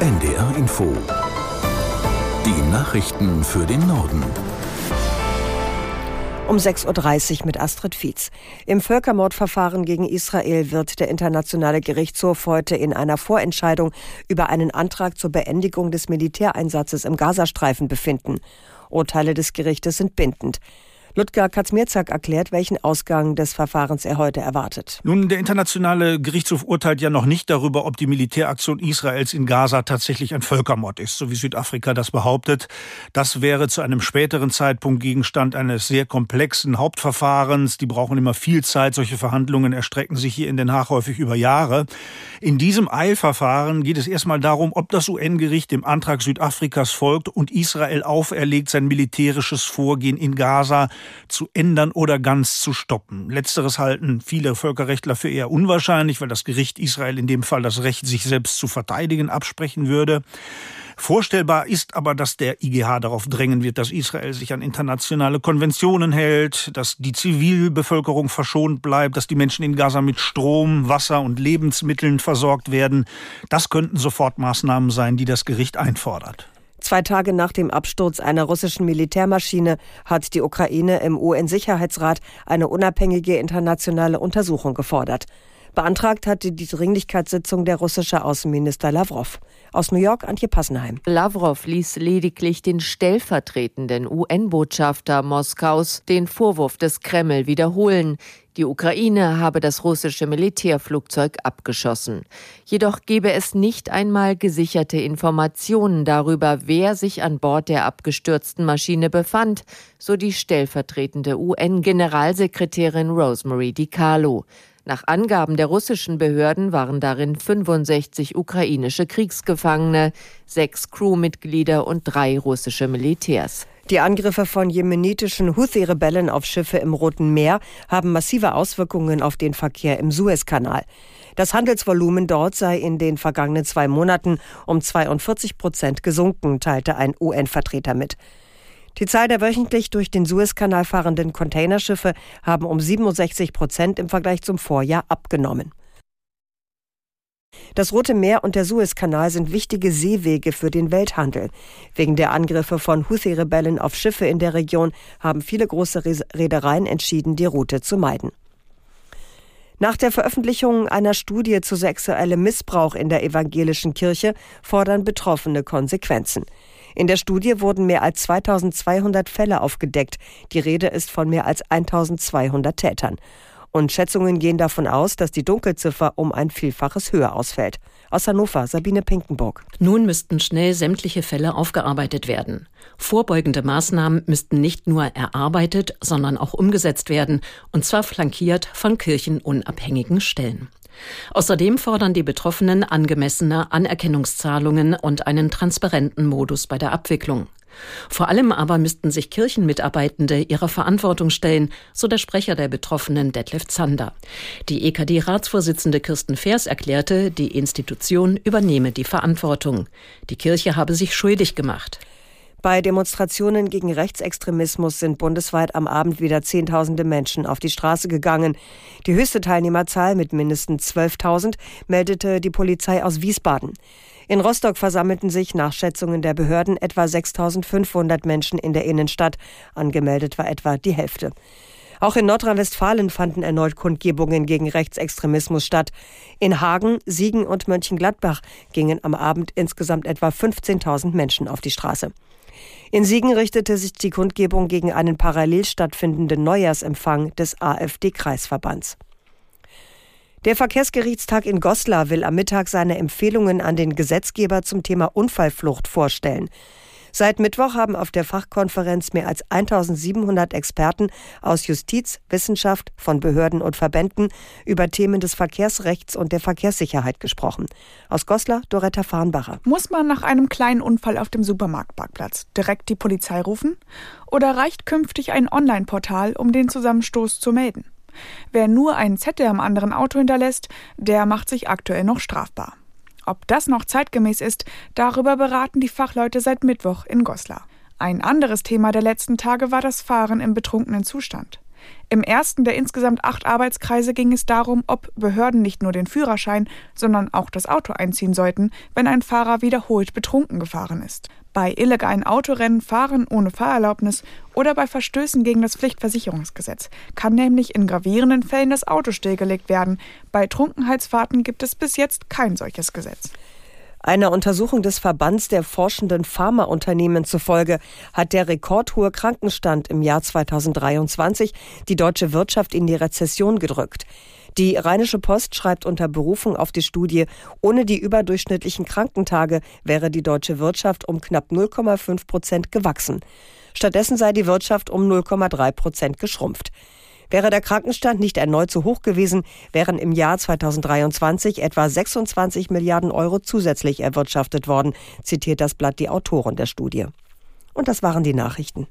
NDR Info. Die Nachrichten für den Norden. Um 6.30 Uhr mit Astrid Fietz. Im Völkermordverfahren gegen Israel wird der Internationale Gerichtshof heute in einer Vorentscheidung über einen Antrag zur Beendigung des Militäreinsatzes im Gazastreifen befinden. Urteile des Gerichtes sind bindend. Ludger Katzmierzak erklärt, welchen Ausgang des Verfahrens er heute erwartet. Nun, der internationale Gerichtshof urteilt ja noch nicht darüber, ob die Militäraktion Israels in Gaza tatsächlich ein Völkermord ist, so wie Südafrika das behauptet. Das wäre zu einem späteren Zeitpunkt Gegenstand eines sehr komplexen Hauptverfahrens. Die brauchen immer viel Zeit. Solche Verhandlungen erstrecken sich hier in Den Haag häufig über Jahre. In diesem Eilverfahren geht es erstmal darum, ob das UN-Gericht dem Antrag Südafrikas folgt und Israel auferlegt, sein militärisches Vorgehen in Gaza zu ändern oder ganz zu stoppen. Letzteres halten viele Völkerrechtler für eher unwahrscheinlich, weil das Gericht Israel in dem Fall das Recht, sich selbst zu verteidigen, absprechen würde. Vorstellbar ist aber, dass der IGH darauf drängen wird, dass Israel sich an internationale Konventionen hält, dass die Zivilbevölkerung verschont bleibt, dass die Menschen in Gaza mit Strom, Wasser und Lebensmitteln versorgt werden. Das könnten Sofortmaßnahmen sein, die das Gericht einfordert. Zwei Tage nach dem Absturz einer russischen Militärmaschine hat die Ukraine im UN-Sicherheitsrat eine unabhängige internationale Untersuchung gefordert. Beantragt hatte die Dringlichkeitssitzung der russische Außenminister Lavrov. Aus New York Antje Passenheim. Lavrov ließ lediglich den stellvertretenden UN-Botschafter Moskaus den Vorwurf des Kreml wiederholen. Die Ukraine habe das russische Militärflugzeug abgeschossen. Jedoch gebe es nicht einmal gesicherte Informationen darüber, wer sich an Bord der abgestürzten Maschine befand, so die stellvertretende UN-Generalsekretärin Rosemary DiCarlo. Nach Angaben der russischen Behörden waren darin 65 ukrainische Kriegsgefangene, sechs Crewmitglieder und drei russische Militärs. Die Angriffe von jemenitischen Houthi-Rebellen auf Schiffe im Roten Meer haben massive Auswirkungen auf den Verkehr im Suezkanal. Das Handelsvolumen dort sei in den vergangenen zwei Monaten um 42 Prozent gesunken, teilte ein UN-Vertreter mit. Die Zahl der wöchentlich durch den Suezkanal fahrenden Containerschiffe haben um 67 Prozent im Vergleich zum Vorjahr abgenommen. Das Rote Meer und der Suezkanal sind wichtige Seewege für den Welthandel. Wegen der Angriffe von Houthi-Rebellen auf Schiffe in der Region haben viele große Reedereien entschieden, die Route zu meiden. Nach der Veröffentlichung einer Studie zu sexuellem Missbrauch in der evangelischen Kirche fordern Betroffene Konsequenzen. In der Studie wurden mehr als 2200 Fälle aufgedeckt. Die Rede ist von mehr als 1200 Tätern. Und Schätzungen gehen davon aus, dass die Dunkelziffer um ein Vielfaches höher ausfällt. Aus Hannover, Sabine Pinkenburg. Nun müssten schnell sämtliche Fälle aufgearbeitet werden. Vorbeugende Maßnahmen müssten nicht nur erarbeitet, sondern auch umgesetzt werden, und zwar flankiert von kirchenunabhängigen Stellen. Außerdem fordern die Betroffenen angemessene Anerkennungszahlungen und einen transparenten Modus bei der Abwicklung. Vor allem aber müssten sich Kirchenmitarbeitende ihrer Verantwortung stellen, so der Sprecher der Betroffenen Detlef Zander. Die EKD-Ratsvorsitzende Kirsten Fers erklärte, die Institution übernehme die Verantwortung. Die Kirche habe sich schuldig gemacht. Bei Demonstrationen gegen Rechtsextremismus sind bundesweit am Abend wieder Zehntausende Menschen auf die Straße gegangen. Die höchste Teilnehmerzahl mit mindestens 12.000 meldete die Polizei aus Wiesbaden. In Rostock versammelten sich nach Schätzungen der Behörden etwa 6.500 Menschen in der Innenstadt. Angemeldet war etwa die Hälfte. Auch in Nordrhein-Westfalen fanden erneut Kundgebungen gegen Rechtsextremismus statt. In Hagen, Siegen und Mönchengladbach gingen am Abend insgesamt etwa 15.000 Menschen auf die Straße. In Siegen richtete sich die Kundgebung gegen einen parallel stattfindenden Neujahrsempfang des AfD-Kreisverbands. Der Verkehrsgerichtstag in Goslar will am Mittag seine Empfehlungen an den Gesetzgeber zum Thema Unfallflucht vorstellen. Seit Mittwoch haben auf der Fachkonferenz mehr als 1700 Experten aus Justiz, Wissenschaft, von Behörden und Verbänden über Themen des Verkehrsrechts und der Verkehrssicherheit gesprochen. Aus Goslar, Doretta Farnbacher. Muss man nach einem kleinen Unfall auf dem Supermarktparkplatz direkt die Polizei rufen? Oder reicht künftig ein Online-Portal, um den Zusammenstoß zu melden? Wer nur einen Zettel am anderen Auto hinterlässt, der macht sich aktuell noch strafbar. Ob das noch zeitgemäß ist, darüber beraten die Fachleute seit Mittwoch in Goslar. Ein anderes Thema der letzten Tage war das Fahren im betrunkenen Zustand. Im ersten der insgesamt acht Arbeitskreise ging es darum, ob Behörden nicht nur den Führerschein, sondern auch das Auto einziehen sollten, wenn ein Fahrer wiederholt betrunken gefahren ist. Bei illegalen Autorennen, Fahren ohne Fahrerlaubnis oder bei Verstößen gegen das Pflichtversicherungsgesetz kann nämlich in gravierenden Fällen das Auto stillgelegt werden. Bei Trunkenheitsfahrten gibt es bis jetzt kein solches Gesetz. Einer Untersuchung des Verbands der forschenden Pharmaunternehmen zufolge hat der rekordhohe Krankenstand im Jahr 2023 die deutsche Wirtschaft in die Rezession gedrückt. Die Rheinische Post schreibt unter Berufung auf die Studie, ohne die überdurchschnittlichen Krankentage wäre die deutsche Wirtschaft um knapp 0,5 Prozent gewachsen. Stattdessen sei die Wirtschaft um 0,3 Prozent geschrumpft. Wäre der Krankenstand nicht erneut zu hoch gewesen, wären im Jahr 2023 etwa 26 Milliarden Euro zusätzlich erwirtschaftet worden, zitiert das Blatt die Autoren der Studie. Und das waren die Nachrichten.